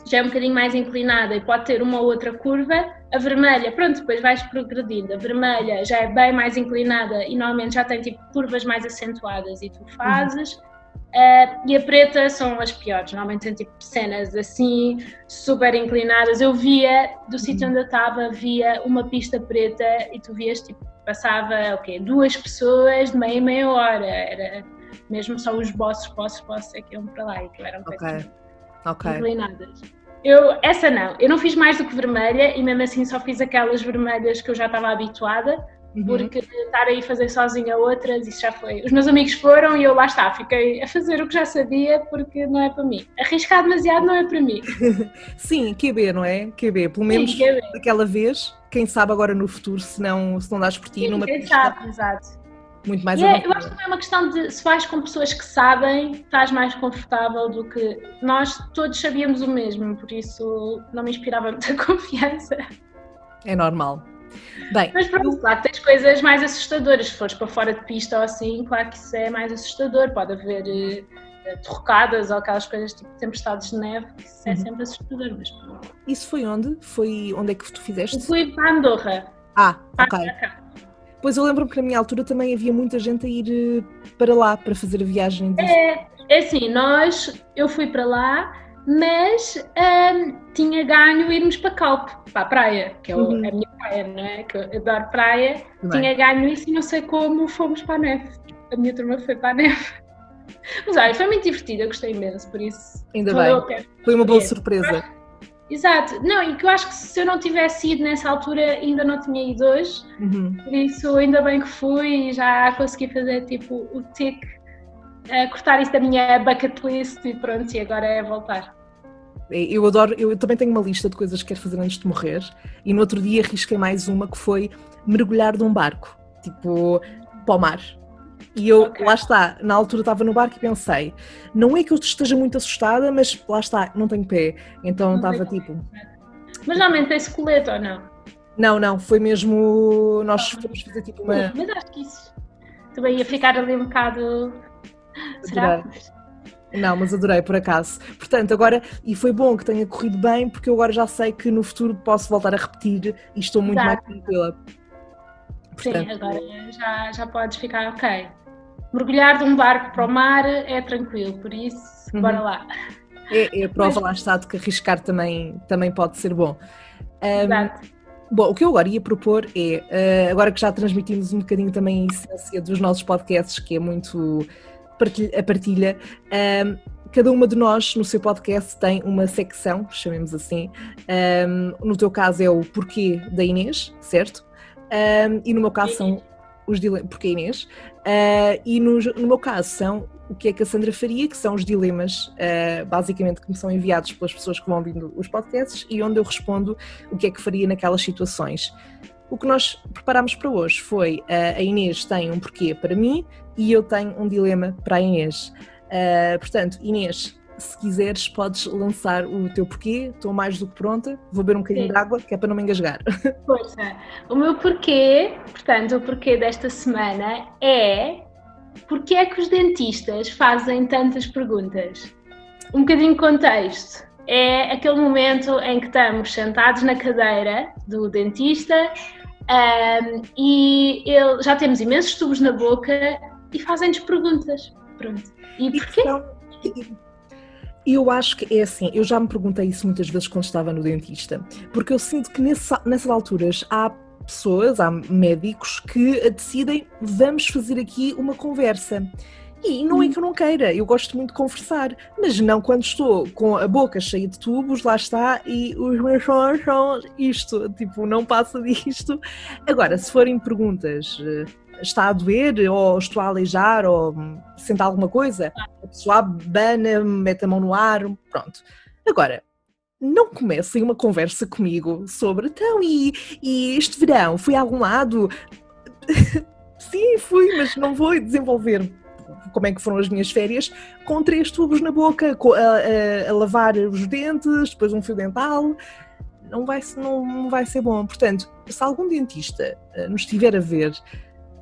já é um bocadinho mais inclinada e pode ter uma ou outra curva. A vermelha, pronto, depois vais progredindo. A vermelha já é bem mais inclinada e normalmente já tem tipo curvas mais acentuadas e tu fazes. Uhum. Uh, e a preta são as piores, normalmente tem tipo cenas assim, super inclinadas. Eu via, do uhum. sítio onde eu estava, via uma pista preta e tu vias tipo, passava o quê? Duas pessoas de meia meia hora. Era mesmo só os bosses, bosses, bosses é que iam para lá e que eram okay. Okay. inclinadas. eu, essa não, eu não fiz mais do que vermelha e mesmo assim só fiz aquelas vermelhas que eu já estava habituada, uhum. porque estar aí a fazer sozinha outras, isso já foi. Os meus amigos foram e eu lá está, fiquei a fazer o que já sabia porque não é para mim. Arriscar demasiado não é para mim. Sim, QB, não é? QB, pelo menos Sim, daquela vez, quem sabe agora no futuro, se não, se não dás por ti Sim, numa quem pista. sabe, exato muito mais é, Eu acho que é uma questão de se vais com pessoas que sabem, estás mais confortável do que nós todos sabíamos o mesmo, por isso não me inspirava muita confiança. É normal. Bem, Mas pronto, claro que tens coisas mais assustadoras. Se fores para fora de pista ou assim, claro que isso é mais assustador. Pode haver uh, ou aquelas coisas tipo tempestades de neve, que isso é uhum. sempre assustador. Mas... Isso foi onde? Foi onde é que tu fizeste? Eu fui para Andorra. Ah, ok. Pois eu lembro-me que na minha altura também havia muita gente a ir eh, para lá para fazer a viagem. É, é assim, nós, eu fui para lá, mas um, tinha ganho irmos para Calpe, para a praia, que é uhum. a minha praia, não é? Que eu adoro praia. Tinha ganho isso e não sei como fomos para a neve. A minha turma foi para a neve. Mas olha, foi muito divertido, eu gostei imenso, por isso. Ainda bem. Foi uma boa surpresa. Exato, não, e que eu acho que se eu não tivesse ido nessa altura ainda não tinha ido hoje, uhum. por isso ainda bem que fui e já consegui fazer tipo o tic, uh, cortar isso da minha bucket list e pronto, e agora é voltar. Eu adoro, eu também tenho uma lista de coisas que quero fazer antes de morrer e no outro dia arrisquei mais uma que foi mergulhar de um barco, tipo para o mar. E eu, okay. lá está, na altura estava no barco e pensei, não é que eu esteja muito assustada, mas lá está, não tenho pé. Então estava tipo. Mas normalmente tem colete ou não? Não, não, foi mesmo. Nós fomos fazer tipo uma. Mas acho que isso também ia ficar ali um bocado. Será? Não, mas adorei por acaso. Portanto, agora, e foi bom que tenha corrido bem, porque eu agora já sei que no futuro posso voltar a repetir e estou muito Exato. mais tranquila. Portanto, Sim, agora já, já podes ficar ok mergulhar de um barco para o mar é tranquilo, por isso, uhum. bora lá. É, é a prova Mas... lá está de que arriscar também, também pode ser bom. Um, Exato. Bom, o que eu agora ia propor é, uh, agora que já transmitimos um bocadinho também a essência dos nossos podcasts, que é muito partilha, a partilha, um, cada uma de nós no seu podcast tem uma secção, chamemos assim. Um, no teu caso é o porquê da Inês, certo? Um, e no meu caso são os dilemas, porque Inês, uh, e no, no, meu caso são o que é que a Sandra faria, que são os dilemas, uh, basicamente, que me são enviados pelas pessoas que vão ouvindo os podcasts e onde eu respondo o que é que faria naquelas situações. O que nós preparámos para hoje foi uh, a Inês tem um porquê para mim e eu tenho um dilema para a Inês. portanto, Inês, se quiseres, podes lançar o teu porquê. Estou mais do que pronta. Vou beber um bocadinho Sim. de água, que é para não me engasgar. Força. O meu porquê, portanto, o porquê desta semana é porque é que os dentistas fazem tantas perguntas? Um bocadinho de contexto. É aquele momento em que estamos sentados na cadeira do dentista um, e ele, já temos imensos tubos na boca e fazem-nos perguntas. Pronto. E porquê? Eu acho que é assim, eu já me perguntei isso muitas vezes quando estava no dentista, porque eu sinto que nessa, nessas alturas há pessoas, há médicos que decidem vamos fazer aqui uma conversa. E não é que eu não queira, eu gosto muito de conversar, mas não quando estou com a boca cheia de tubos, lá está, e os meus sons são isto, tipo, não passa disto. Agora, se forem perguntas eh, está a doer, ou estou a aleijar, ou sente alguma coisa, a pessoa abana, mete a mão no ar, pronto. Agora, não comecem uma conversa comigo sobre então, e, e este verão fui a algum lado? Sim, fui, mas não vou desenvolver como é que foram as minhas férias com três tubos na boca, a, a, a lavar os dentes, depois um fio dental. Não vai, não, não vai ser bom. Portanto, se algum dentista eh, nos estiver a ver,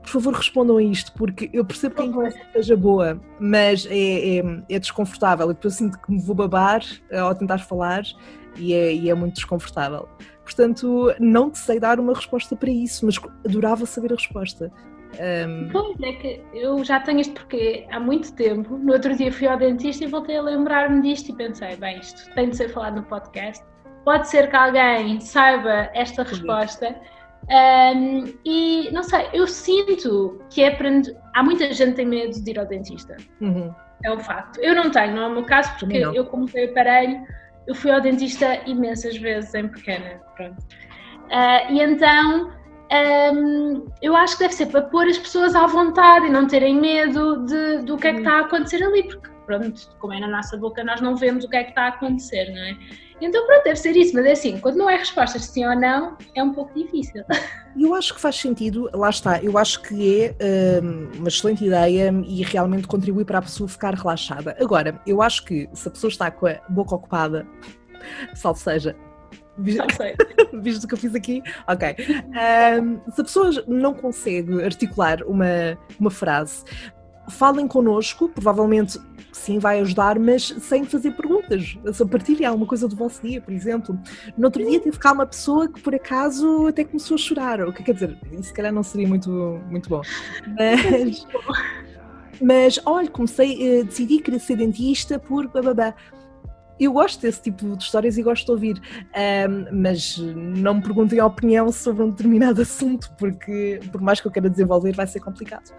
por favor respondam a isto, porque eu percebo que a conversa seja boa, mas é, é, é, desconfortável. E depois sinto que me vou babar ao tentar falar e é, e é muito desconfortável. Portanto, não te sei dar uma resposta para isso, mas adorava saber a resposta. Um... Pois é que eu já tenho isto porque há muito tempo, no outro dia fui ao dentista e voltei a lembrar-me disto e pensei, bem, isto tem de ser falado no podcast. Pode ser que alguém saiba esta resposta. Um, e não sei, eu sinto que para. Há muita gente que tem medo de ir ao dentista. Uhum. É um facto. Eu não tenho, não é o meu caso, porque eu, como tenho aparelho, eu fui ao dentista imensas vezes em pequena, pronto. Uh, e então um, eu acho que deve ser para pôr as pessoas à vontade e não terem medo de, do que é que está a acontecer ali, porque pronto, como é na nossa boca, nós não vemos o que é que está a acontecer, não é? Então, pronto, deve ser isso, mas é assim, quando não é respostas sim ou não, é um pouco difícil. Eu acho que faz sentido, lá está, eu acho que é um, uma excelente ideia e realmente contribui para a pessoa ficar relaxada. Agora, eu acho que se a pessoa está com a boca ocupada, salvo seja, Visto o que eu fiz aqui? Ok. Um, se a pessoa não consegue articular uma, uma frase, falem connosco, provavelmente sim vai ajudar, mas sem fazer perguntas. Se partilhem alguma coisa do vosso dia, por exemplo. No outro dia tive cá uma pessoa que por acaso até começou a chorar. O que quer dizer, isso se calhar não seria muito, muito bom. Mas, mas olha, comecei, uh, decidi querer ser dentista por bababá eu gosto desse tipo de histórias e gosto de ouvir, um, mas não me perguntem a opinião sobre um determinado assunto, porque por mais que eu queira desenvolver, vai ser complicado.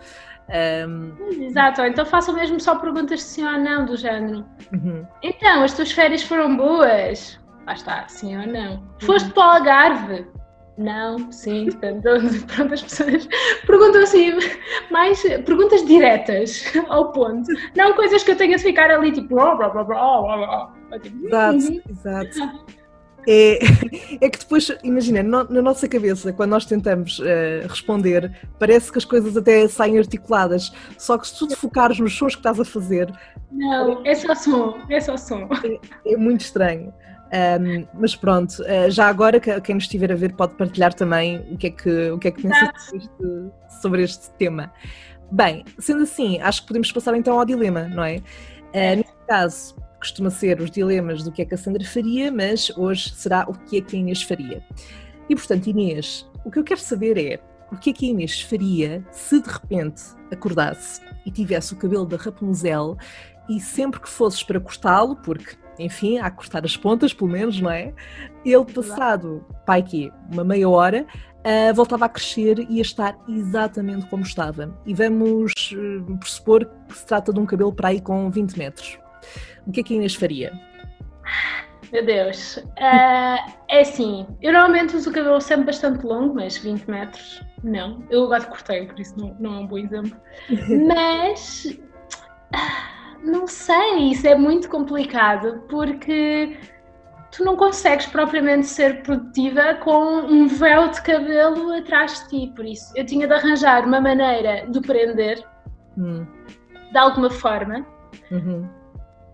Um... Exato, então façam mesmo só perguntas de sim ou não, do género. Uhum. Então, as tuas férias foram boas? Lá está, sim ou não. Uhum. Foste para o Algarve? Não, sim, depende. Pronto, as pessoas perguntam assim, mais perguntas diretas ao ponto. Não coisas que eu tenha de ficar ali tipo. Oh, blá, blá, blá, blá, Exato, uhum. exato. É, é que depois, imagina, no, na nossa cabeça, quando nós tentamos uh, responder, parece que as coisas até saem articuladas. Só que se tu te focares nos sons que estás a fazer. Não, é só som, é só som. É, é muito estranho. Um, mas pronto, uh, já agora quem nos estiver a ver pode partilhar também o que é que, o que, é que pensa sobre este, sobre este tema. Bem, sendo assim, acho que podemos passar então ao dilema, não é? Uh, neste caso, costuma ser os dilemas do que é que a Sandra faria, mas hoje será o que é que a Inês faria. E portanto, Inês, o que eu quero saber é o que é que a Inês faria se de repente acordasse e tivesse o cabelo da Rapunzel e sempre que fosses para cortá-lo, porque enfim, a cortar as pontas, pelo menos, não é? Ele, passado, pai, que uma meia hora, uh, voltava a crescer e a estar exatamente como estava. E vamos uh, pressupor que se trata de um cabelo para aí com 20 metros. O que é que a Inês faria? Meu Deus. Uh, é assim, eu normalmente uso o cabelo sempre bastante longo, mas 20 metros não. Eu agora cortei, por isso não, não é um bom exemplo. Mas. Não sei, isso é muito complicado porque tu não consegues propriamente ser produtiva com um véu de cabelo atrás de ti. Por isso, eu tinha de arranjar uma maneira de prender hum. de alguma forma. Uhum.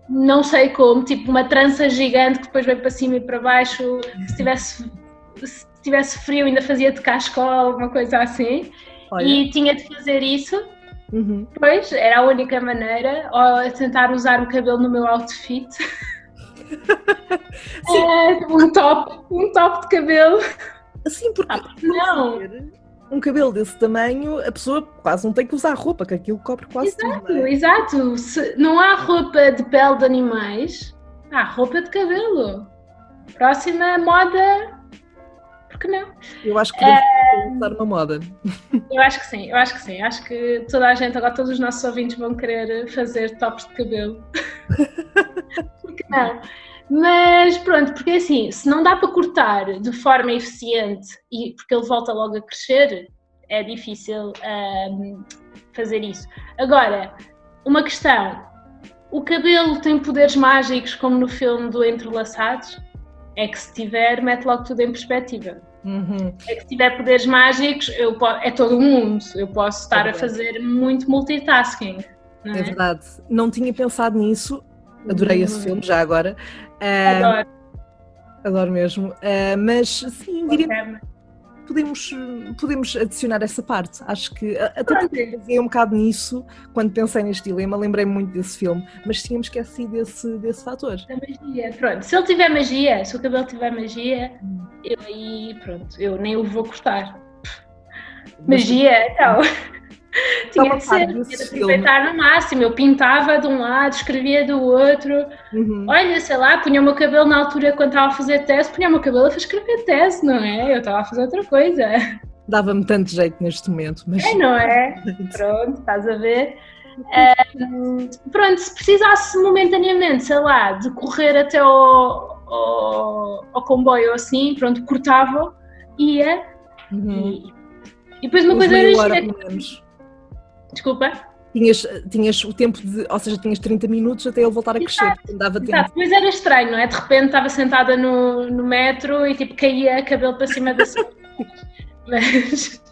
Não sei como, tipo uma trança gigante que depois vem para cima e para baixo. Se tivesse, se tivesse frio, ainda fazia de cascola, alguma coisa assim. Olha. E tinha de fazer isso Uhum. Pois, era a única maneira, ou tentar usar o cabelo no meu outfit. é, um top, um top de cabelo. Sim, porque ah, não. Um cabelo desse tamanho, a pessoa quase não tem que usar roupa, que aquilo cobre quase exato, tudo. É? Exato, Se não há roupa de pele de animais, há roupa de cabelo. Próxima moda porque não? Eu acho que devemos é... usar uma moda. Eu acho que sim, eu acho que sim. Acho que toda a gente, agora todos os nossos ouvintes vão querer fazer tops de cabelo. porque não? Mas pronto, porque assim, se não dá para cortar de forma eficiente e porque ele volta logo a crescer, é difícil um, fazer isso. Agora, uma questão: o cabelo tem poderes mágicos como no filme do Entrelaçados? É que se tiver, mete logo tudo em perspectiva. Uhum. É que se tiver poderes mágicos, eu é todo o mundo. Eu posso estar é a fazer muito multitasking. É? é? verdade. Não tinha pensado nisso. Adorei uhum. esse filme já agora. Uh, Adoro. Adoro mesmo. Uh, mas sim, diria podemos, podemos adicionar essa parte. Acho que até pensei um bocado nisso quando pensei neste dilema, lembrei-me muito desse filme, mas tínhamos esquecido desse, desse fator. Da magia, pronto. Se ele tiver magia, se o cabelo tiver magia, eu aí, pronto, eu nem o vou cortar. Magia, então. tinha de ser, tinha de aproveitar no máximo. Eu pintava de um lado, escrevia do outro. Uhum. Olha, sei lá, punha o meu cabelo na altura quando estava a fazer tese, punha o meu cabelo a escrever tese, não é? Eu estava a fazer outra coisa. Dava-me tanto jeito neste momento. Mas... É, não é? Pronto, estás a ver? Um, pronto, se precisasse momentaneamente, sei lá, de correr até ao, ao, ao comboio ou assim, pronto, cortava, ia uhum. e, e, depois uma coisa era hora, Desculpa? Tinhas, tinhas o tempo de, ou seja, tinhas 30 minutos até ele voltar a crescer, exato, dava tempo. Exato, depois era estranho, não é? De repente estava sentada no, no metro e tipo caía cabelo para cima da sua. Mas.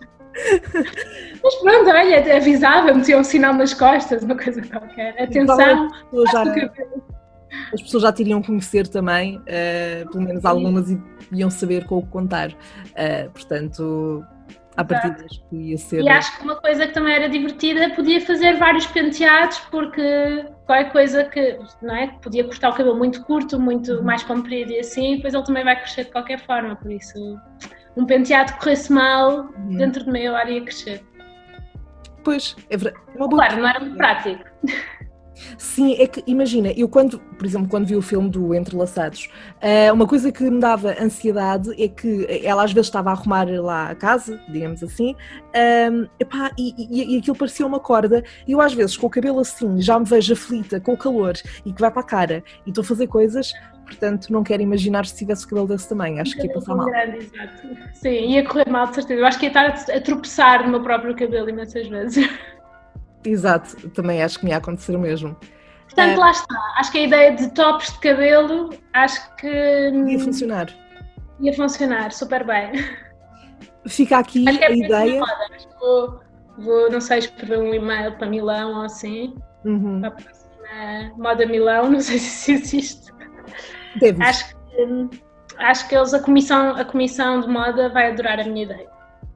Mas pronto, olha, avisava, metia um sinal nas costas, uma coisa qualquer. Atenção! Já, as pessoas já teriam conhecer também, uh, pelo menos algumas, e iam saber com o que contar. Uh, portanto, a partir acho que ia ser. E acho que uma coisa que também era divertida podia fazer vários penteados, porque qualquer coisa que, não é? Podia cortar o cabelo muito curto, muito uhum. mais comprido e assim, depois ele também vai crescer de qualquer forma, por isso um penteado que corresse mal, uhum. dentro de meia hora ia crescer. Pois, é verdade. É claro, não era muito prático. Sim, é que imagina, eu quando, por exemplo, quando vi o filme do Entrelaçados, uh, uma coisa que me dava ansiedade é que ela às vezes estava a arrumar lá a casa, digamos assim, um, epá, e, e, e aquilo parecia uma corda, e eu às vezes com o cabelo assim já me vejo aflita com o calor e que vai para a cara e estou a fazer coisas, portanto não quero imaginar se tivesse o cabelo desse tamanho, acho que ia passar mal. Grande, exato. Sim, ia correr mal de certeza, eu acho que ia estar a tropeçar no meu próprio cabelo imensas vezes. Exato, também acho que me ia acontecer o mesmo. Portanto, é... lá está. Acho que a ideia de tops de cabelo, acho que. Ia funcionar. Ia funcionar super bem. Fica aqui é a ideia. Vou, vou, não sei, escrever um e-mail para Milão ou assim. Uhum. Para a próxima Moda Milão, não sei se existe. Deve. Acho que, acho que eles, a comissão, a comissão de moda vai adorar a minha ideia.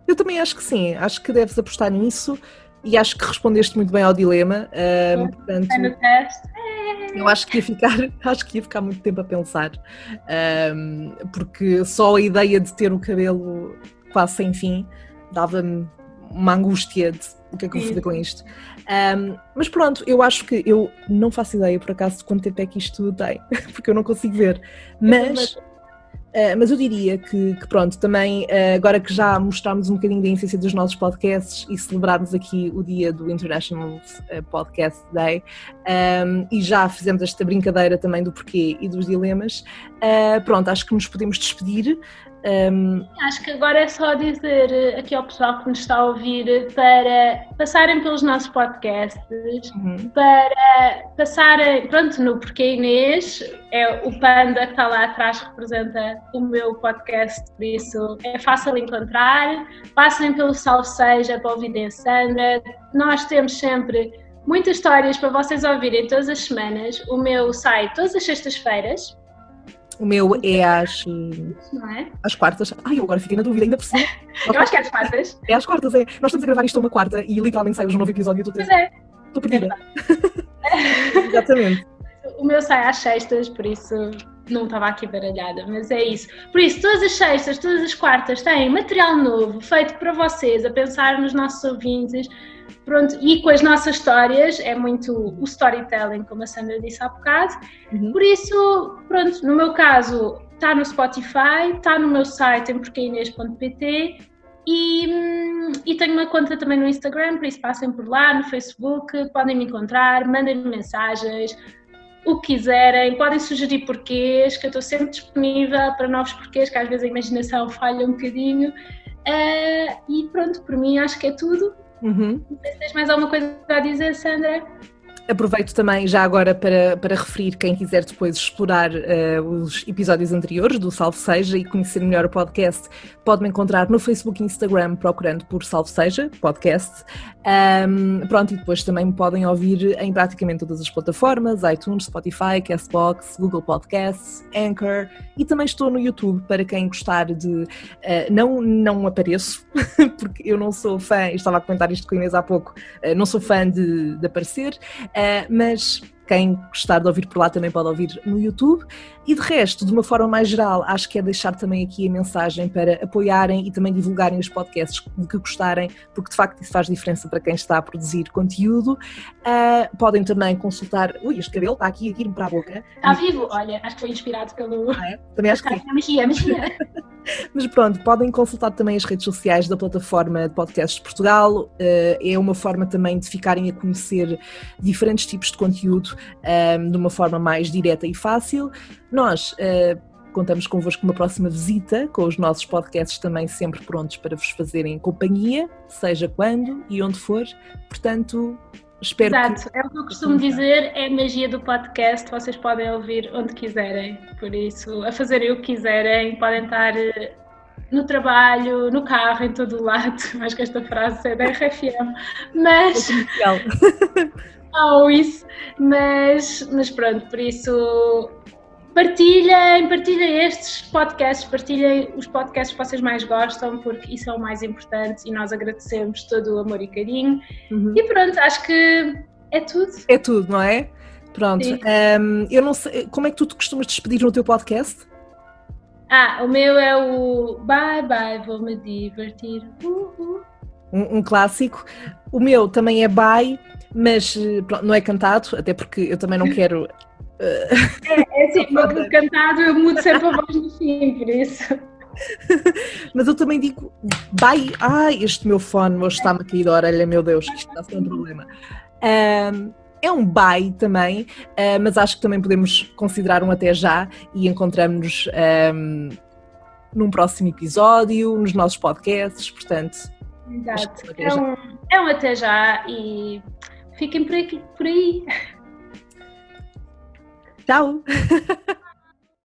Eu também acho que sim, acho que deves apostar nisso e acho que respondeste muito bem ao dilema. Um, portanto, eu acho que ia ficar, acho que ia ficar muito tempo a pensar, um, porque só a ideia de ter o cabelo quase sem fim dava-me uma angústia de o que é que eu vou fazer com isto. Um, mas pronto, eu acho que eu não faço ideia por acaso de quanto tempo é que isto tem, porque eu não consigo ver. Mas Uh, mas eu diria que, que pronto, também uh, agora que já mostramos um bocadinho da essência dos nossos podcasts e celebrarmos aqui o dia do International uh, Podcast Day um, e já fizemos esta brincadeira também do porquê e dos dilemas, pronto, acho que nos podemos despedir. Um... Acho que agora é só dizer eh, aqui ao pessoal que nos está a ouvir para passarem pelos nossos podcasts, uhum. para passarem, pronto, no Porquê Inês, é o Panda que está lá atrás representa o meu podcast, por isso é fácil encontrar. Passem pelo Salve Seja para ouvirem a Sandra. Nós temos sempre muitas histórias para vocês ouvirem todas as semanas. O meu sai todas as sextas-feiras o meu é às. Não é? Às quartas. Ai, eu agora fiquei na dúvida ainda por cima. eu acho que é às quartas. É às quartas, é. Nós estamos a gravar isto uma quarta e literalmente sai hoje um novo episódio e tu tens. Pois é. Estou perdida. É Exatamente. O meu sai às sextas, por isso não estava aqui baralhada, mas é isso. Por isso, todas as sextas, todas as quartas têm material novo feito para vocês, a pensar nos nossos ouvintes, Pronto, e com as nossas histórias, é muito o storytelling, como a Sandra disse há bocado. Uhum. Por isso, pronto, no meu caso, está no Spotify, está no meu site em porqueinês.pt e, hum, e tenho uma conta também no Instagram, por isso passem por lá, no Facebook, podem me encontrar, mandem-me mensagens, o que quiserem, podem sugerir porquês, que eu estou sempre disponível para novos porquês, que às vezes a imaginação falha um bocadinho. Uh, e pronto, por mim acho que é tudo. Uhum. Se tens mais alguma coisa a dizer, Sandra? Aproveito também já agora para, para referir quem quiser depois explorar uh, os episódios anteriores do Salve Seja e conhecer melhor o podcast, pode-me encontrar no Facebook e Instagram procurando por Salve Seja Podcast. Um, pronto, e depois também me podem ouvir em praticamente todas as plataformas, iTunes, Spotify, Castbox, Google Podcasts, Anchor e também estou no YouTube para quem gostar de... Uh, não, não apareço, porque eu não sou fã, estava a comentar isto com a Inês há pouco, uh, não sou fã de, de aparecer, mas quem gostar de ouvir por lá também pode ouvir no YouTube. E de resto, de uma forma mais geral, acho que é deixar também aqui a mensagem para apoiarem e também divulgarem os podcasts de que gostarem, porque de facto isso faz diferença para quem está a produzir conteúdo. Uh, podem também consultar. Ui, este cabelo está aqui, aqui para a boca. Está vivo, olha, acho que foi inspirado pelo. Ah, é? Também acho que sim. Mexia, mexia. Mas pronto, podem consultar também as redes sociais da plataforma de podcasts de Portugal. Uh, é uma forma também de ficarem a conhecer diferentes tipos de conteúdo um, de uma forma mais direta e fácil. Nós uh, contamos convosco uma próxima visita, com os nossos podcasts também sempre prontos para vos fazerem companhia, seja quando e onde for. Portanto, espero Exato, que... é o que eu costumo dizer, é a magia do podcast, vocês podem ouvir onde quiserem, por isso, a fazerem o que quiserem, podem estar eh, no trabalho, no carro, em todo o lado. Acho que esta frase é da RFM, mas. Ou isso, mas, mas pronto, por isso partilhem, partilhem estes podcasts, partilhem os podcasts que vocês mais gostam, porque isso é o mais importante e nós agradecemos todo o amor e carinho. Uhum. E pronto, acho que é tudo. É tudo, não é? Pronto. Um, eu não sei, como é que tu te costumas despedir no teu podcast? Ah, o meu é o Bye Bye, vou me divertir. Uh, uh. Um, um, clássico. O meu também é Bye, mas pronto, não é cantado, até porque eu também não quero. É, é assim, cantado eu mudo sempre a voz no fim, por isso. Mas eu também digo, bye, ai, este meu fone hoje está-me a cair da orelha, meu Deus, que isto está a ser um problema. Um, é um bye também, uh, mas acho que também podemos considerar um até já e encontramos-nos um, num próximo episódio, nos nossos podcasts, portanto. Exato, é um, é um até já e fiquem por, aqui, por aí. Tchau!